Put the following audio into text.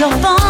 有风